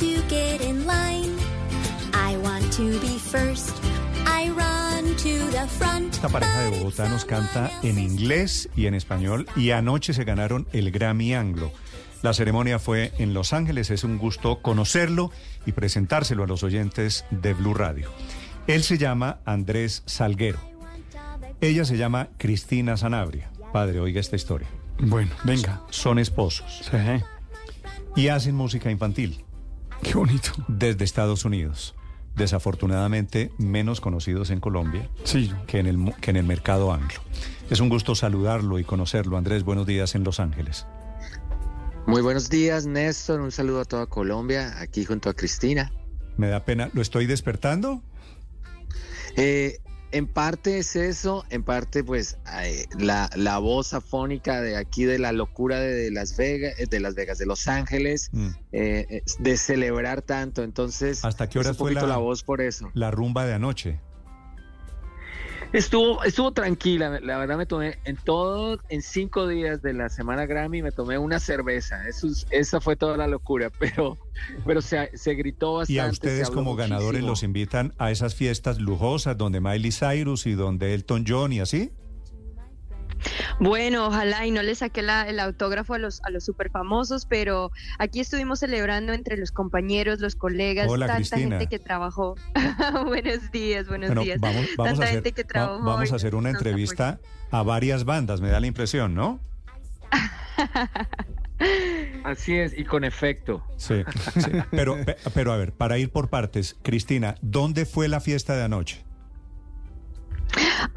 to get in line. I want to be first. I run to the front. Esta pareja de Bogotá nos canta en inglés y en español y anoche se ganaron el Grammy Anglo. La ceremonia fue en Los Ángeles, es un gusto conocerlo y presentárselo a los oyentes de Blue Radio. Él se llama Andrés Salguero. Ella se llama Cristina Sanabria. Padre, oiga esta historia. Bueno, venga. Son esposos Sí. y hacen música infantil Qué bonito. desde Estados Unidos. Desafortunadamente menos conocidos en Colombia Sí. que en, el, que en el mercado anglo. Es un gusto saludarlo y conocerlo. Andrés, buenos días en Los Ángeles. Muy buenos días, Néstor. Un saludo a toda Colombia, aquí junto a Cristina. Me da pena, ¿lo estoy despertando? Eh, en parte es eso, en parte pues la, la voz afónica de aquí de la locura de, Las Vegas, eh, de Las Vegas, de Los Ángeles, Mm. eh, eh, de celebrar tanto. Entonces, ¿Hasta qué un fue la- la voz por eso? La rumba de anoche. Estuvo, estuvo tranquila, la verdad me tomé en todo, en cinco días de la semana Grammy me tomé una cerveza, Eso es- esa fue toda la locura, pero, pero se, se gritó bastante. Y a ustedes como ganadores muchísimo. los invitan a esas fiestas lujosas donde Miley Cyrus y donde Elton John y así. Bueno, ojalá y no le saqué la- el autógrafo a los, a los super famosos, pero aquí estuvimos celebrando entre los compañeros, los colegas, Hola, tanta Cristina. gente que trabajó. buenos días, buenos Bueno, días. vamos, vamos, Tanta a hacer, gente que va- trabajó vamos a hacer una entrevista a varias bandas, me da la impresión, ¿no? Así es, y con efecto. Sí, sí. Pero, pe- pero a ver, para ir por partes, Cristina, ¿dónde fue la fiesta de anoche?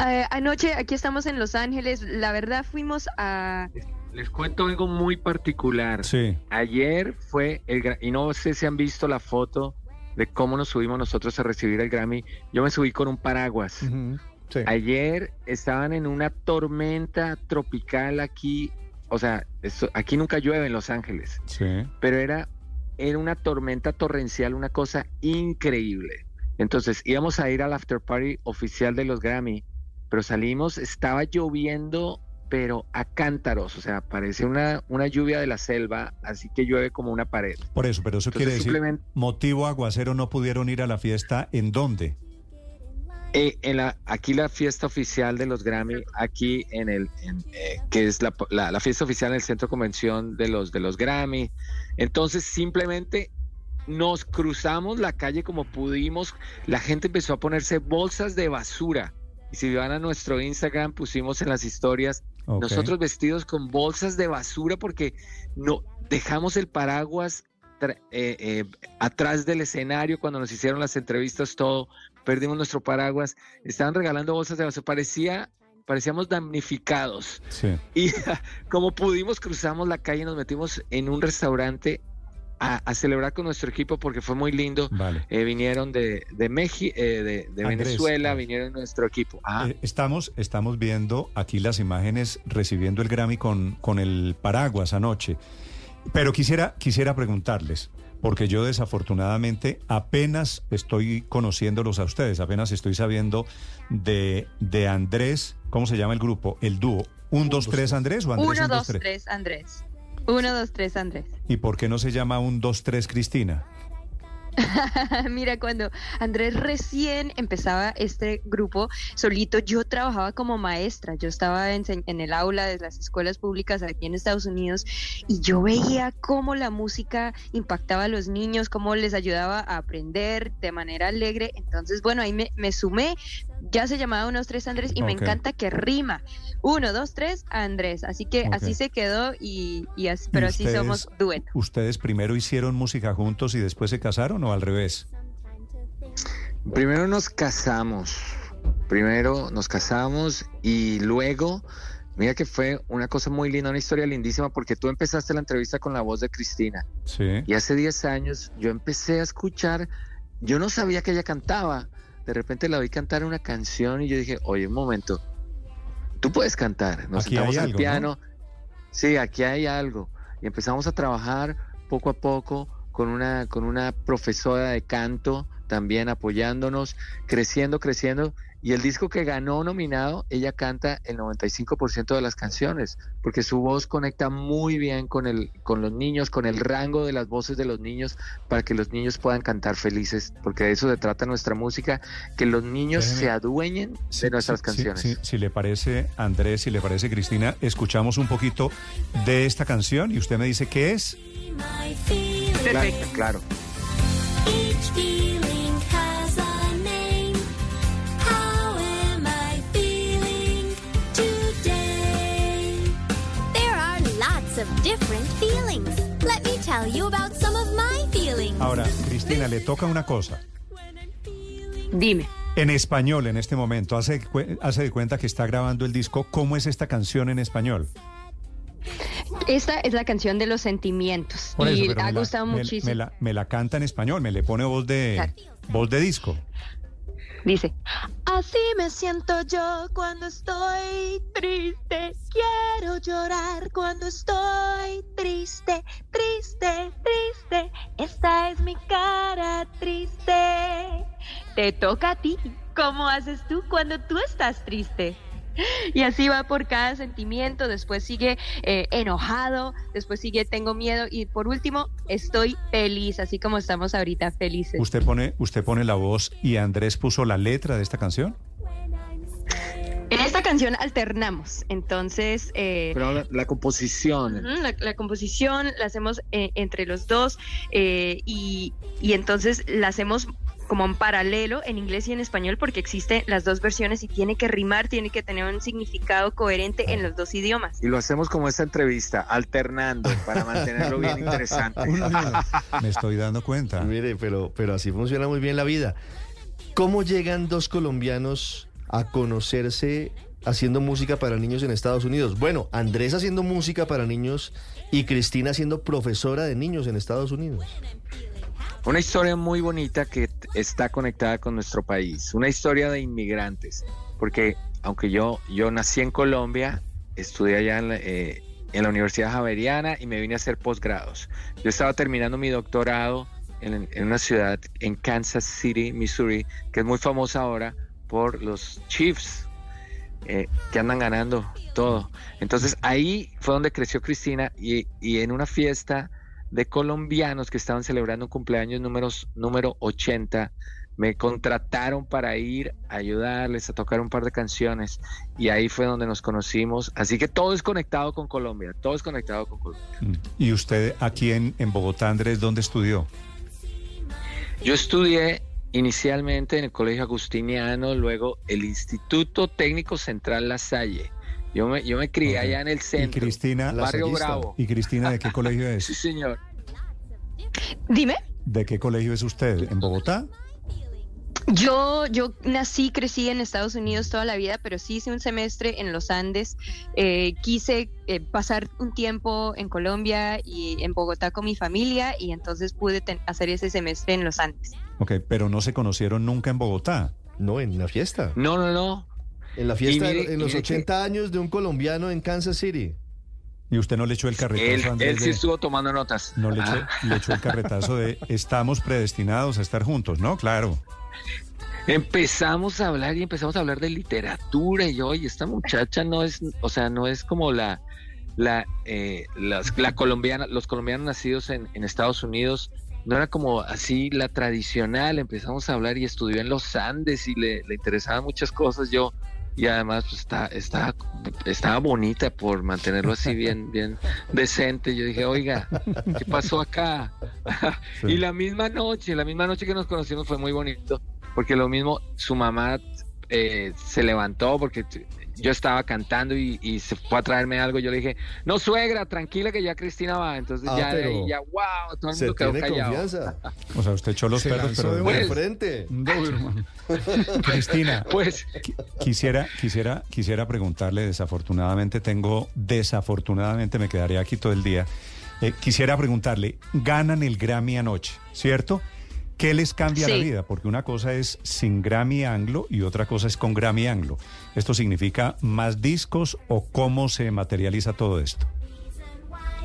Eh, anoche aquí estamos en Los Ángeles. La verdad fuimos a Les cuento algo muy particular. Sí. Ayer fue el y no sé si han visto la foto de cómo nos subimos nosotros a recibir el Grammy. Yo me subí con un paraguas. Sí. Ayer estaban en una tormenta tropical aquí, o sea, esto- aquí nunca llueve en Los Ángeles, Sí. pero era era una tormenta torrencial, una cosa increíble. Entonces íbamos a ir al after party oficial de los Grammy, pero salimos, estaba lloviendo, pero a cántaros, o sea, parece una, una lluvia de la selva, así que llueve como una pared. Por eso, pero eso Entonces, quiere decir, simplemente- motivo aguacero no pudieron ir a la fiesta, ¿en dónde? Eh, en la, aquí la fiesta oficial de los Grammy, aquí en el, en, eh, que es la, la- la fiesta oficial en el centro de convención de los, de los Grammy. Entonces simplemente nos cruzamos la calle como pudimos, la gente empezó a ponerse bolsas de basura. Y si van a nuestro Instagram, pusimos en las historias nosotros vestidos con bolsas de basura porque no dejamos el paraguas eh, eh, atrás del escenario cuando nos hicieron las entrevistas, todo, perdimos nuestro paraguas, estaban regalando bolsas de basura, parecía, parecíamos damnificados. Sí. Y como pudimos, cruzamos la calle, nos metimos en un restaurante a, a celebrar con nuestro equipo porque fue muy lindo. Vale. Eh, vinieron de, de México, de, de Andrés, Venezuela, vinieron nuestro equipo. Ah, Eh, estamos, estamos viendo aquí las imágenes recibiendo el Grammy con, con el paraguas anoche. Pero quisiera, quisiera preguntarles, porque yo desafortunadamente apenas estoy conociéndolos a ustedes, apenas estoy sabiendo de, de Andrés, ¿cómo se llama el grupo? El dúo. ¿Un, dos, tres Andrés o Andrés uno, un, dos, tres, Andrés. Uno, dos, tres, Andrés. ¿Y por qué no se llama un, dos, tres Cristina? Mira, cuando Andrés recién empezaba este grupo solito, yo trabajaba como maestra, yo estaba ense- en el aula de las escuelas públicas aquí en Estados Unidos y yo veía cómo la música impactaba a los niños, cómo les ayudaba a aprender de manera alegre. Entonces, bueno, ahí me, me sumé, ya se llamaba Unos Tres Andrés y me encanta que rima. Uno, dos, tres, Andrés. Así que así se quedó y, y así, pero así ustedes- somos dueto. ¿Ustedes primero hicieron música juntos y después se casaron o al revés? Primero nos casamos, primero nos casamos y luego, mira que fue una cosa muy linda, una historia lindísima, porque tú empezaste la entrevista con la voz de Cristina Sí. y hace 10 años yo empecé a escuchar, yo no sabía que ella cantaba, de repente la oí cantar una canción y yo dije, oye, un momento, tú puedes cantar, nos Aquí sentamos al algo, piano, sí, aquí hay algo, y empezamos a trabajar poco a poco con una, con una profesora de canto también apoyándonos, creciendo, creciendo, y el disco que ganó nominado, ella canta el 95% de las canciones, porque su voz conecta muy bien con, el, con los niños, con el rango de las voces de los niños, para que los niños puedan cantar felices, porque de eso se trata nuestra música, que los niños Déjeme- se adueñen Sí, de nuestras sí, canciones. sí, sí, si le parece, Andrés, si le parece, Cristina, escuchamos un poquito de esta canción y usted me dice qué es. Claro, claro. Lots of different feelings. Let me tell you about some of my feelings. Ahora, Cristina, le toca una cosa. Dime. En español, en este momento, hace, hace de cuenta que está grabando el disco. ¿Cómo es esta canción en español? Esta es la canción de los sentimientos Por eso, y pero ha me la- gustado me- muchísimo. Me, la, me la canta en español, me le pone voz de, voz de disco. Dice, así me siento yo cuando estoy triste. Quiero llorar cuando estoy triste, triste, triste. Esta es mi cara triste. Te toca a ti. ¿Cómo haces tú cuando tú estás triste? Y así va por cada sentimiento, después sigue eh, enojado, después sigue tengo miedo y por último estoy feliz, así como estamos ahorita felices. Usted pone, usted pone la voz y Andrés puso la letra de esta canción. En esta canción alternamos, entonces eh, Pero la, la composición, la composición la hacemos eh, entre los dos eh, y, y entonces la hacemos como en paralelo en inglés y en español porque existen las dos versiones y tiene que rimar, tiene que tener un significado coherente en los dos idiomas. y lo hacemos como esta entrevista, alternando, para mantenerlo bien interesante. Me estoy dando cuenta. Mire, pero, pero así funciona muy bien la vida. ¿Cómo llegan dos colombianos a conocerse haciendo música para niños en Estados Unidos? Bueno, Andrés haciendo música para niños y Cristina siendo profesora de niños en Estados Unidos. Una historia muy bonita que está conectada con nuestro país, una historia de inmigrantes, porque aunque yo, yo nací en Colombia, estudié allá en la, eh, Universidad Javeriana y me vine a hacer posgrados. Yo estaba terminando mi doctorado en, en una ciudad en Kansas City, Missouri, que es muy famosa ahora por los Chiefs, eh, que andan ganando todo. Entonces ahí fue donde creció Cristina y, y en una fiesta de colombianos que estaban celebrando un cumpleaños números, número 80. Me contrataron para ir a ayudarles a tocar un par de canciones y ahí fue donde nos conocimos. Así que todo es conectado con Colombia, todo es conectado con Colombia. Mm. Y usted aquí en, en Bogotá, Andrés, ¿dónde estudió? Yo estudié inicialmente en el Colegio Agustiniano, luego el Instituto Técnico Central La Salle. Yo me, yo me crié allá en el Y centro, Cristina, Barrio. Bravo. ¿y Cristina de qué colegio es? Sí, señor. Dime. ¿De qué colegio es usted? ¿En Bogotá? Yo, yo nací, crecí en Estados Unidos toda la vida, pero sí hice un semestre en los Andes. Eh, quise eh, pasar un tiempo en Colombia y en Bogotá con mi familia y entonces pude ten- hacer ese semestre en los Andes. Ok, pero no se conocieron nunca en Bogotá. No, en la fiesta. No, no, no. En la fiesta mire- en los mire que- 80 años de un colombiano en Kansas City. Y usted no le echó el carretazo Él, a Andrés él sí de- estuvo tomando notas. No le echó, Ah. le echó el carretazo de estamos predestinados a estar juntos, ¿no? Claro. Empezamos a hablar y empezamos a hablar de literatura y yo, oye, esta muchacha no es, o sea, no es como la, la, eh, las, la colombiana, los colombianos nacidos en, en Estados Unidos, no era como así la tradicional. Empezamos a hablar y estudió en los Andes y le, le interesaban muchas cosas. Yo y además pues, está, está, estaba bonita por mantenerlo así bien, bien decente. Yo dije, oiga, ¿qué pasó acá? Sí. Y la misma noche, la misma noche que nos conocimos fue muy bonito, porque lo mismo, su mamá eh, se levantó porque yo estaba cantando y, y se fue a traerme algo. Yo le dije, no suegra, tranquila que ya Cristina va. Entonces Ah, ya de ahí ya, wow, todo el Se mundo quedó tiene callado. confianza. O sea, usted echó los Se perros, pero de De Pues- frente. Cristina, Pues qui- quisiera, quisiera, quisiera preguntarle, desafortunadamente tengo, desafortunadamente me quedaré aquí todo el día. Eh, quisiera preguntarle, ganan el Grammy anoche, ¿cierto? ¿Qué les cambia la vida? Porque una cosa es sin Grammy Anglo y otra cosa es con Grammy Anglo. ¿Esto significa más discos o cómo se materializa todo esto?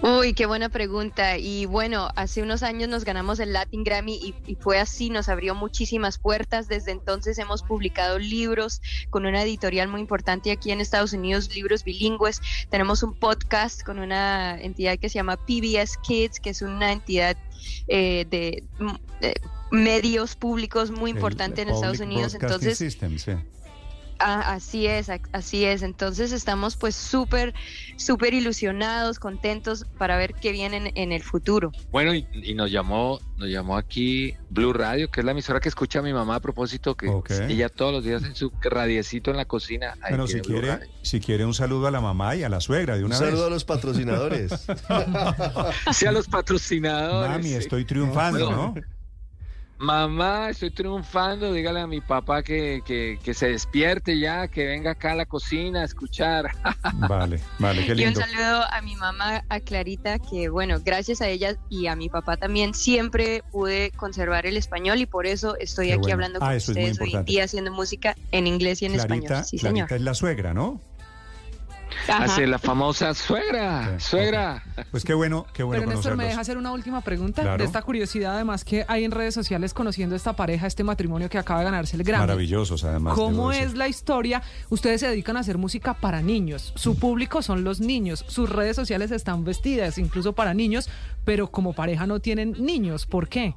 Uy, qué buena pregunta. Y bueno, hace unos años nos ganamos el Latin Grammy y, y, fue así, nos abrió muchísimas puertas. Desde entonces hemos publicado libros con una editorial muy importante aquí en Estados Unidos, libros bilingües. Tenemos un podcast con una entidad que se llama PBS Kids, que es una entidad eh, de, de, medios públicos muy importante El en Estados Unidos. Entonces, System, sí. Ah, así es, así es. Entonces estamos pues súper, súper ilusionados, contentos para ver qué viene en, en el futuro. Bueno, y, y nos llamó, nos llamó aquí Blue Radio, que es la emisora que escucha a mi mamá a propósito, que Ok. ella todos los días en su radiecito en la cocina. ahí Bueno, si quiere, Radio. si quiere un saludo a la mamá y a la suegra de Un una saludo a vez. los patrocinadores. Sí, a los patrocinadores. Mami, sí. estoy triunfando, ¿no? Mamá, estoy triunfando, dígale a mi papá que, que, que se despierte ya, que venga acá a la cocina a escuchar. Vale, vale, qué Y un lindo. saludo a mi mamá, a Clarita, que bueno, gracias a ella y a mi papá también siempre pude conservar el español y por eso estoy Qué aquí bueno. hablando Ah, con eso es muy ustedes hoy día haciendo música en inglés y en Clarita, español. Sí, Clarita señor. es la suegra, ¿no? Ajá. Hace la famosa suegra, Sí, suegra. Pues qué bueno, qué bueno Pero Néstor, ¿me deja hacer una última pregunta? Claro. De esta curiosidad, además, que hay en redes sociales conociendo esta pareja, este matrimonio que acaba de ganarse el Grammy. Maravillosos, además. ¿Cómo es la historia? Ustedes se dedican a hacer música para niños. Su público son los niños. Sus redes sociales están vestidas incluso para niños, pero como pareja no tienen niños. ¿Por qué?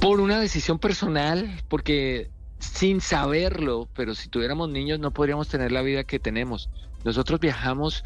Por una decisión personal, porque sin saberlo, pero si tuviéramos niños no podríamos tener la vida que tenemos. Nosotros viajamos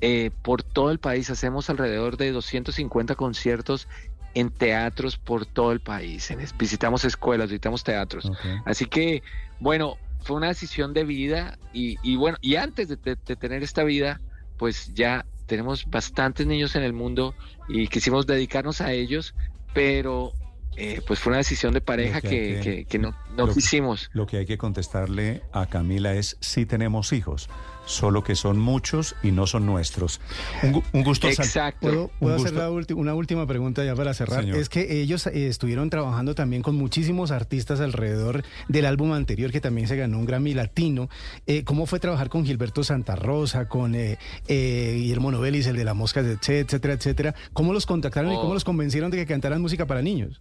eh, por todo el país, hacemos alrededor de 250 conciertos en teatros por todo el país. Visitamos escuelas, visitamos teatros. Así que, bueno, fue una decisión de vida y, y bueno, y antes de, de- de tener esta vida, pues ya tenemos bastantes niños en el mundo y quisimos dedicarnos a ellos, pero eh, pues fue una decisión de pareja que que, que- que- que no, no lo- quisimos. Lo que hay que contestarle a Camila es sí tenemos hijos, solo que son muchos y no son nuestros. Un, un gusto. Exacto. ¿Puedo, puedo Un hacer gusto. la ulti- una última pregunta ya para cerrar? Señor. Es que ellos eh, estuvieron trabajando también con muchísimos artistas alrededor del álbum anterior que también se ganó un Grammy Latino. Eh, ¿Cómo fue trabajar con Gilberto Santa Rosa, con eh, eh, Guillermo Novelis, el de la mosca, etcétera, etcétera? ¿Cómo los contactaron y Oh. cómo los convencieron de que cantaran música para niños?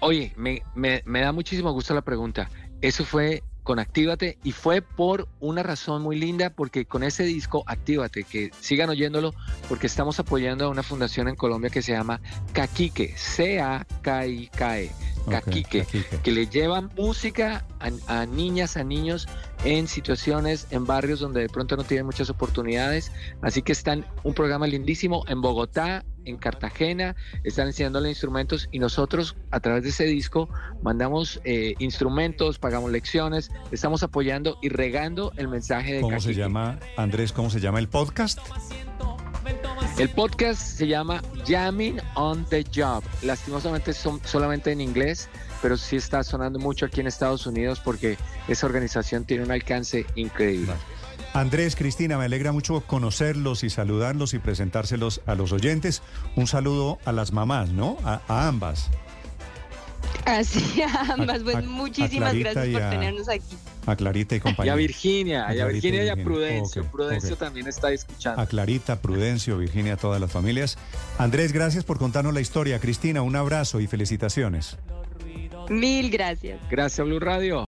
Oye, me, me- me da muchísimo gusto la pregunta. Eso fue con Actívate y fue por una razón muy linda, porque con ese disco Actívate, que sigan oyéndolo, porque estamos apoyando a una fundación en Colombia que se llama Caquique, C-A-K-I-K-E, Ok, Caquique, Caquique. que le llevan música a, a niñas, a niños en situaciones, en barrios donde de pronto no tienen muchas oportunidades. Así que están un programa lindísimo en Bogotá, en Cartagena, están enseñándole instrumentos y nosotros a través de ese disco mandamos eh, instrumentos, pagamos lecciones, estamos apoyando y regando el mensaje de ¿Cómo se llama, Andrés, cómo se llama el podcast? El podcast se llama Jamming on the Job. Lastimosamente son solamente en inglés, pero sí está sonando mucho aquí en Estados Unidos porque esa organización tiene un alcance increíble. Andrés, Cristina, me alegra mucho conocerlos y saludarlos y presentárselos a los oyentes. Un saludo a las mamás, ¿no? A, a ambas. Así, a ambas. Pues a- a muchísimas Clarita gracias y por a- tenernos aquí. A Clarita y Y compañía. a Virginia, y a Clarita y Virginia y a Virginia. Prudencio. Prudencio también está escuchando. A Clarita, Prudencio, Virginia, a todas las familias. Andrés, gracias por contarnos la historia. Cristina, un abrazo y felicitaciones. Mil gracias. Gracias, Blue Radio.